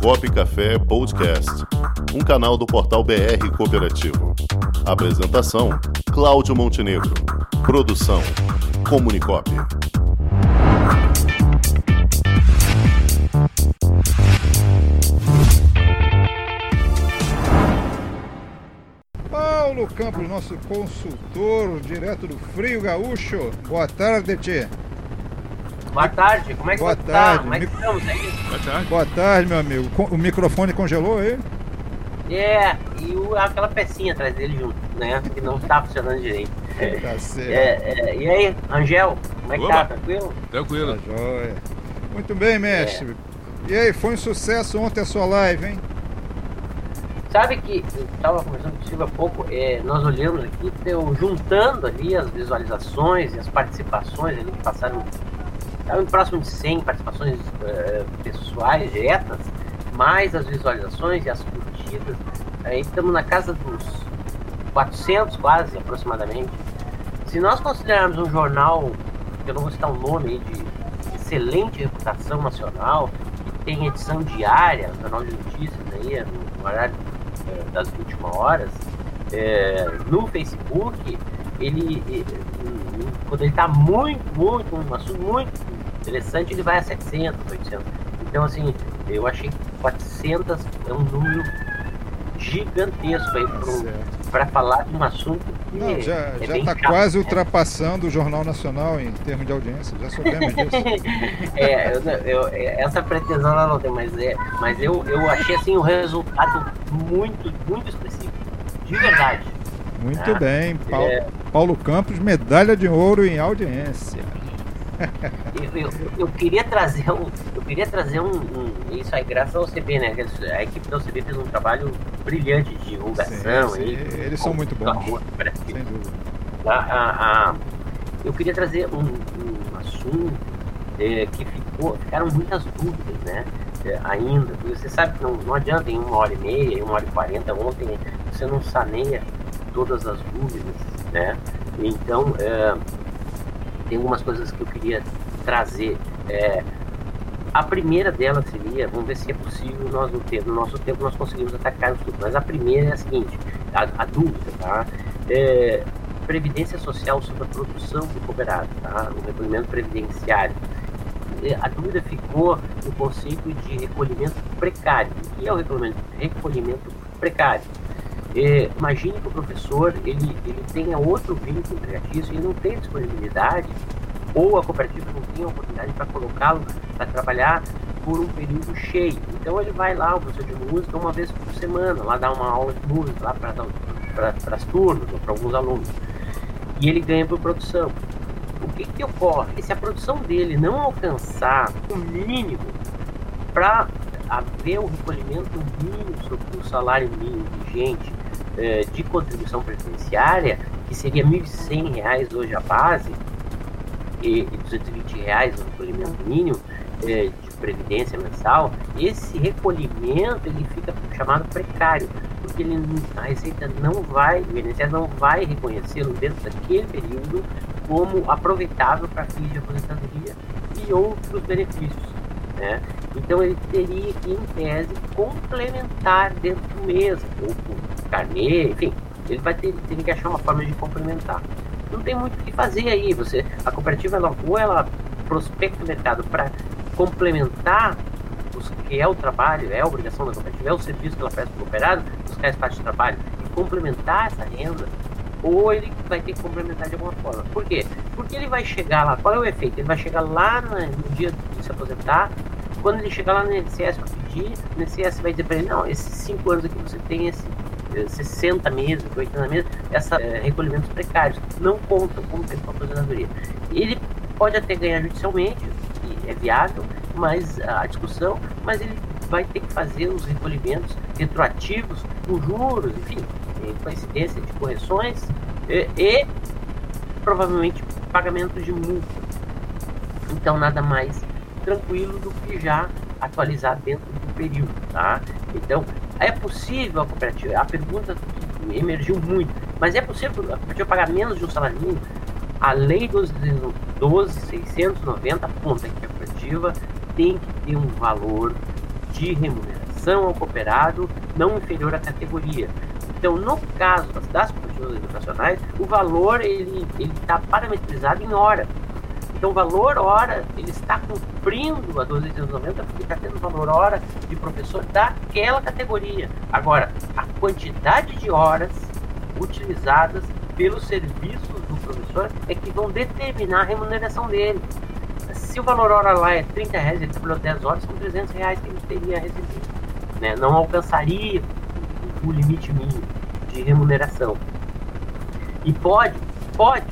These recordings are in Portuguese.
Comunicop Café Podcast, um canal do portal BR Cooperativo. Apresentação: Cláudio Montenegro. Produção: Comunicop. Paulo Campos, nosso consultor direto do Frio Gaúcho. Boa tarde, Tchê. Boa tarde, como é que Boa você tarde, tá? Como é que estamos aí? Boa tarde. Boa tarde, meu amigo. O microfone congelou aí? É, e o- aquela pecinha atrás dele junto, né? Que não tá funcionando direito. Tá certo. É, é, e aí, Angel, como é que tá? Opa. Tranquilo? Tranquilo. Tá joia. Muito bem, mestre. E aí, foi um sucesso ontem a sua live, hein? Sabe que eu tava conversando com o Silvio há pouco, é, nós olhamos aqui, eu, juntando ali as visualizações e as participações ali que passaram, estavam próximo de 100 participações eh, pessoais diretas, mais as visualizações e as curtidas, aí estamos na casa dos 400 quase, aproximadamente. Se nós considerarmos um jornal, eu não vou citar o nome aí, de excelente reputação nacional, que tem edição diária, um canal de notícias aí, no horário eh, das 21 horas, eh, no Facebook, ele, hum, quando ele está muito, muito, um assunto muito interessante, ele vai a 700, 800. Então, assim, eu achei que 400 é um número gigantesco aí para falar de um assunto que Não, já é tá chato, quase né? ultrapassando o Jornal Nacional em termos de audiência. Já soubemos disso. É, eu, eu- essa pretensão ela não tem, mas, é, mas eu, eu achei assim um resultado muito, muito expressivo. De verdade. Muito Ah, bem. Paulo, é. Paulo Campos, medalha de ouro em audiência. Eu, eu, eu queria trazer um. Eu queria trazer um, um- Isso aí, graças ao CB, né? A equipe da OCB fez um trabalho brilhante de divulgação. Sim, sim, aí, eles são muito bons. do Brasil. Sem dúvida. a, a- a- eu queria trazer um, um assunto é, que ficou, ficaram muitas dúvidas, né? é, ainda, você sabe que não, não adianta em uma hora e meia, em uma hora e quarenta, ontem você não saneia todas as dúvidas, né? Então, é, tem algumas coisas que eu queria trazer. é, a primeira delas seria, vamos ver se é possível nós no, tempo, no nosso tempo nós conseguimos atacar isso tudo. Mas a primeira é a seguinte, a, a dúvida, tá? É, previdência social sobre a produção do cooperado, tá? O recolhimento previdenciário. E A dúvida ficou no conceito de recolhimento precário. O que é o recolhimento, recolhimento precário? É, imagine que o professor ele, ele tenha outro vínculo empregatício e não tem disponibilidade ou a cooperativa não tem a oportunidade para colocá-lo para trabalhar por um período cheio. Então ele vai lá, o professor de música, uma vez por semana, lá dar uma aula de música lá para as turmas ou para alguns alunos. E ele ganha por produção. O que, que ocorre? Se a produção dele não alcançar o mínimo para haver o recolhimento mínimo sobre o salário mínimo vigente eh, de contribuição previdenciária, que seria R$ 1.100 hoje a base, e, e 220 reais o recolhimento mínimo eh, de previdência mensal, esse recolhimento ele fica chamado precário, porque ele, a Receita não vai, o INSS não vai reconhecê-lo dentro daquele período como aproveitável para fins de aposentadoria e outros benefícios. Né? Então ele teria que, em tese, complementar dentro do mês, ou com carnê, enfim, ele vai ter, ter que achar uma forma de complementar. Não tem muito o que fazer aí. Você, a cooperativa ela, ou ela prospecta o mercado para complementar os que é o trabalho, é a obrigação da cooperativa, é o serviço que ela presta para o cooperado, buscar espaço de trabalho e complementar essa renda, ou ele vai ter que complementar de alguma forma. Por quê? Porque ele vai chegar lá, qual é o efeito? Ele vai chegar lá no dia de se aposentar, quando ele chegar lá no INSS para pedir, o INSS vai dizer para ele, não, esses cinco anos aqui você tem esse 60 meses, 80 meses, essa eh, recolhimentos precários, não contam como tempo para aposentadoria. Ele pode até ganhar judicialmente, que é viável, mas a discussão, mas ele vai ter que fazer os recolhimentos retroativos com juros, enfim, coincidência de correções e, e provavelmente pagamento de multa. Então nada mais tranquilo do que já atualizar dentro do período, tá? Então é possível a cooperativa, a pergunta emergiu muito, mas é possível a cooperativa pagar menos de um salário mínimo? A lei dos 12.690 aponta que a cooperativa tem que ter um valor de remuneração ao cooperado não inferior à categoria. Então, no caso das, das cooperativas educacionais, o valor ele está parametrizado em hora. Então, o valor hora, ele está cumprindo a 1290 porque está tendo valor hora de professor daquela categoria. Agora, a quantidade de horas utilizadas pelos serviços do professor é que vão determinar a remuneração dele. Se o valor hora lá é 30 reais, ele trabalhou 10 horas, são 300 reais que ele teria recebido. Né? Não alcançaria o limite mínimo de remuneração. E pode, pode,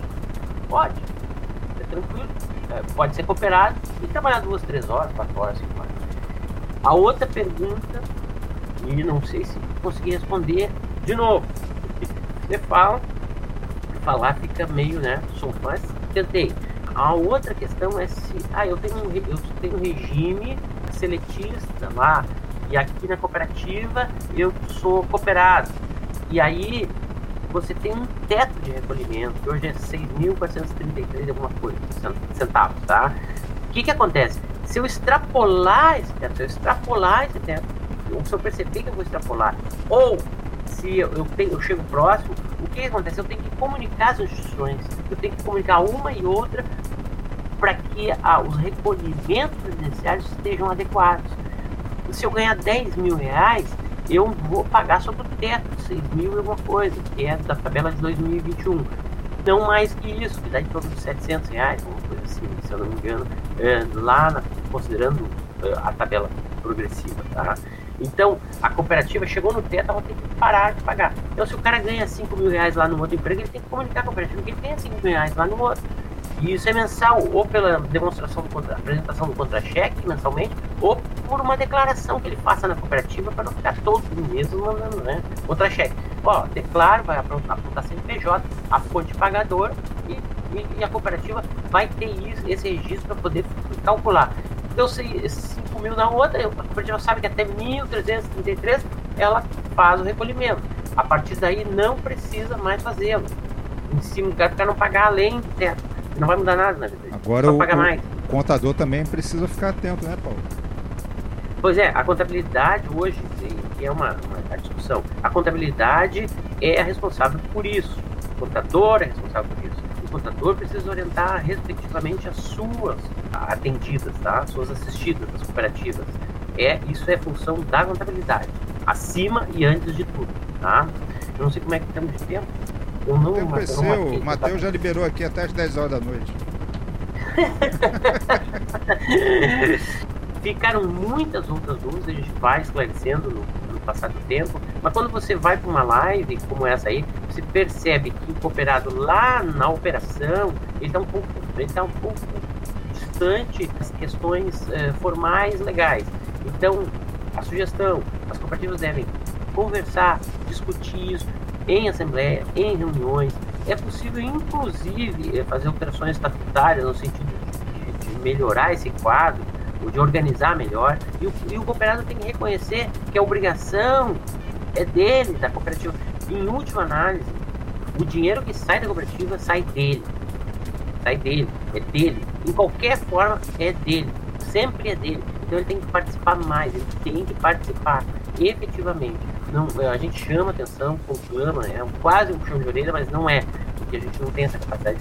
pode, é tranquilo, pode ser cooperado e trabalhar duas, três horas, quatro horas, cinco horas. A outra pergunta, e não sei se consegui responder de novo, você fala, falar fica meio, né, som, mas tentei. A outra questão é se, ah, eu tenho um, eu tenho um regime seletista lá, e aqui na cooperativa eu sou cooperado. E aí você tem um teto de recolhimento, que hoje é 6.433 alguma coisa, centavos, tá? O que que acontece? Se eu extrapolar esse teto, se eu extrapolar esse teto, ou se eu perceber que eu vou extrapolar, ou se eu, eu, tenho, eu chego próximo, o que, que acontece? Eu tenho que comunicar as instituições, eu tenho que comunicar uma e outra para que ah, os recolhimentos previdenciários estejam adequados. Se eu ganhar 10 mil reais, eu vou pagar sobre o teto, 6 mil e alguma coisa, que é da tabela de 2021. Não mais que isso, que dá em torno de 700 reais, uma coisa assim, se eu não me engano, é, lá na, considerando é, a tabela progressiva, tá? Então, a cooperativa chegou no teto, ela tem que parar de pagar. Então, se o cara ganha 5 mil reais lá no outro emprego, ele tem que comunicar a cooperativa que ele ganha 5 mil reais lá no outro. E isso é mensal, ou pela demonstração do contra, apresentação do contra-cheque mensalmente, ou por uma declaração que ele faça na cooperativa para não ficar todos os mandando né, contra-cheque. Ó, declaro, vai apontar, apontar CNPJ, a fonte pagadora e, e, e, a cooperativa vai ter isso, esse registro para poder calcular. Então, se 5 mil na outra, a cooperativa sabe que até 1.333 ela faz o recolhimento. A partir daí não precisa mais fazê-lo. Em cima do cara não pagar além do teto. Não vai mudar nada na vida. Agora o, o, contador também precisa ficar atento, né, Paulo? Pois é, a contabilidade hoje, que é uma, uma discussão, a contabilidade é a responsável por isso. O contador é responsável por isso. O contador precisa orientar respectivamente as suas atendidas, tá? As suas assistidas, as cooperativas. É, isso é função da contabilidade, acima e antes de tudo, tá? Eu não sei como é que estamos de tempo. Eu não, o tempo é seu, o Matheus já liberou aqui até as 10 horas da noite. Ficaram muitas outras dúvidas, a gente vai esclarecendo no, no passar do tempo, mas quando você vai para uma live como essa aí, você percebe que o cooperado lá na operação, ele está um pouco, ele tá um pouco distante das questões eh, formais legais. Então, a sugestão, as cooperativas devem conversar, discutir isso, em assembleia, em reuniões. É possível, inclusive, eh, fazer alterações estatutárias no sentido de, de melhorar esse quadro, ou de organizar melhor. E o, e o cooperado tem que reconhecer que a obrigação é dele, da cooperativa. Em última análise, o dinheiro que sai da cooperativa sai dele. Sai dele, é dele. Em qualquer forma, é dele. Sempre é dele. Então ele tem que participar mais, ele tem que participar efetivamente não, é, a gente chama atenção, conclama, é quase um puxão de orelha, mas não é, porque a gente não tem essa capacidade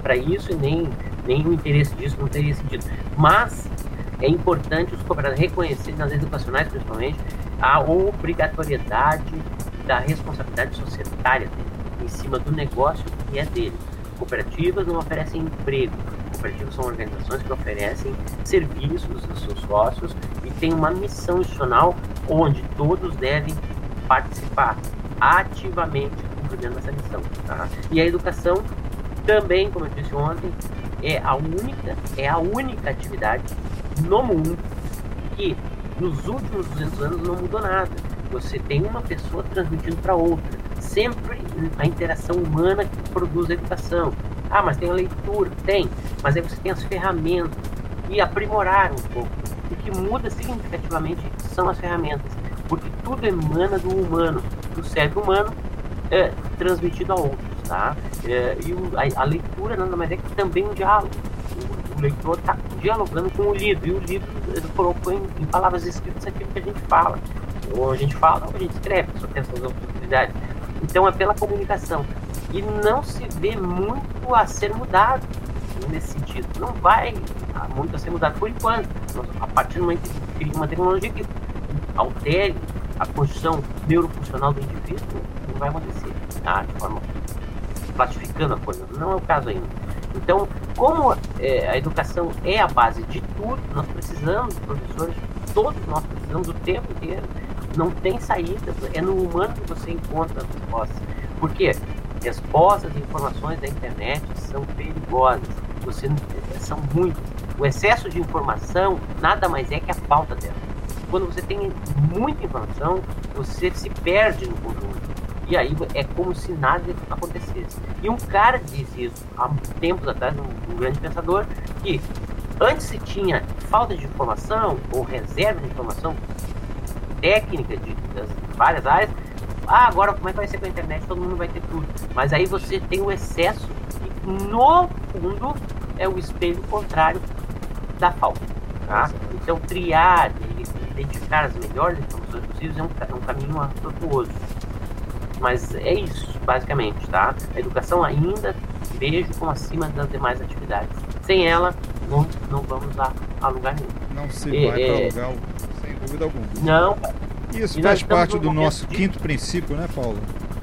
para isso e nem, nem o interesse disso não teria sentido. Mas é importante os cooperados reconhecerem, nas educacionais principalmente, a obrigatoriedade da responsabilidade societária dele, em cima do negócio que é dele. Cooperativas não oferecem emprego, cooperativas são organizações que oferecem serviços aos seus sócios e têm uma missão institucional onde todos devem participar ativamente cumprindo essa missão. Tá? E a educação também, como eu disse ontem, é a única, é a única atividade no mundo que nos últimos 200 anos não mudou nada. Você tem uma pessoa transmitindo para outra. Sempre a interação humana que produz a educação. Ah, mas tem a leitura? Tem. Mas aí você tem as ferramentas. E aprimorar um pouco. O que muda significativamente são as ferramentas porque tudo emana do humano, do cérebro humano é, transmitido a outros, tá? É, e o, a, a, leitura nada mais é que também um diálogo. O, o leitor está dialogando com o lido, e o lido ele colocou em, em, palavras escritas aquilo que a gente fala. Ou a gente fala ou a gente escreve, só tem essas oportunidades. Então é pela comunicação. E não se vê muito a ser mudado nesse sentido. Não vai muito a ser mudado por enquanto. A partir do momento que cria uma tecnologia que altere a condição neurofuncional do indivíduo, não vai acontecer, tá? De forma classificando a coisa. Não é o caso ainda. Então, como é, a educação é a base de tudo, nós precisamos professores, todos nós precisamos o tempo inteiro. Não tem saída, é no humano que você encontra as respostas. Por quê? Respostas e informações da internet são perigosas. Você, são muitas. O excesso de informação nada mais é que a falta dela. Quando você tem muita informação, você se perde no conjunto. E aí é como se nada acontecesse. E um cara disse isso há tempos atrás, um, um grande pensador, que antes se tinha falta de informação ou reserva de informação técnica de, das várias áreas. Ah, agora como é que vai ser com a internet? Todo mundo vai ter tudo. Mas aí você tem o excesso e no fundo é o espelho contrário da falta. Tá? Então criar identificar as melhores informações possíveis é um, é um caminho tortuoso. Mas é isso, basicamente, tá? A educação ainda vejo como acima das demais atividades. Sem ela, não, não vamos a, a lugar nenhum. Não se e, vai é, para lugar, sem dúvida alguma. Não. Isso faz parte do nosso de... quinto princípio, né, Paulo?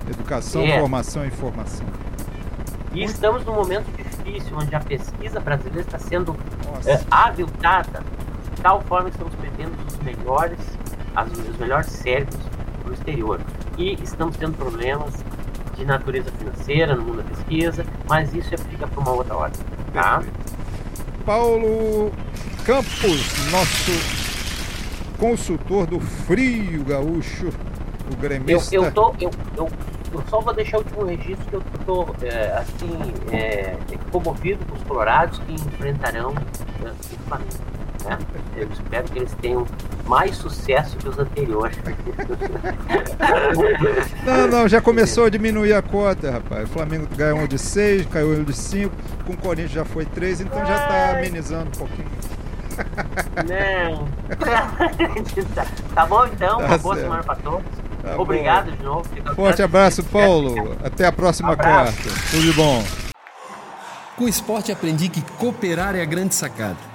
Educação, é. formação e informação. E estamos num momento difícil, onde a pesquisa brasileira está sendo é, aviltada tal forma que estamos perdendo os melhores, as, os melhores cérebros para o exterior e estamos tendo problemas de natureza financeira no mundo da pesquisa, mas isso fica para uma outra hora. Tá? Paulo Campos, nosso consultor do frio gaúcho, o gremista. Eu, eu, tô, eu, eu, eu só vou deixar o último registro que eu estou é, assim, é, comovido com os colorados que enfrentarão é, o Flamengo. Né? Eu espero que eles tenham mais sucesso que os anteriores. Não, não, já começou a diminuir a cota, rapaz. O Flamengo ganhou um de 6, caiu um de 5, com o Corinthians já foi 3, então já está amenizando um pouquinho. Não. tá bom então, tá uma boa semana para todos. Tá Obrigado bom. de novo. Forte abraço, Paulo. Até a próxima quarta. Tudo de bom. Com o esporte aprendi que cooperar é a grande sacada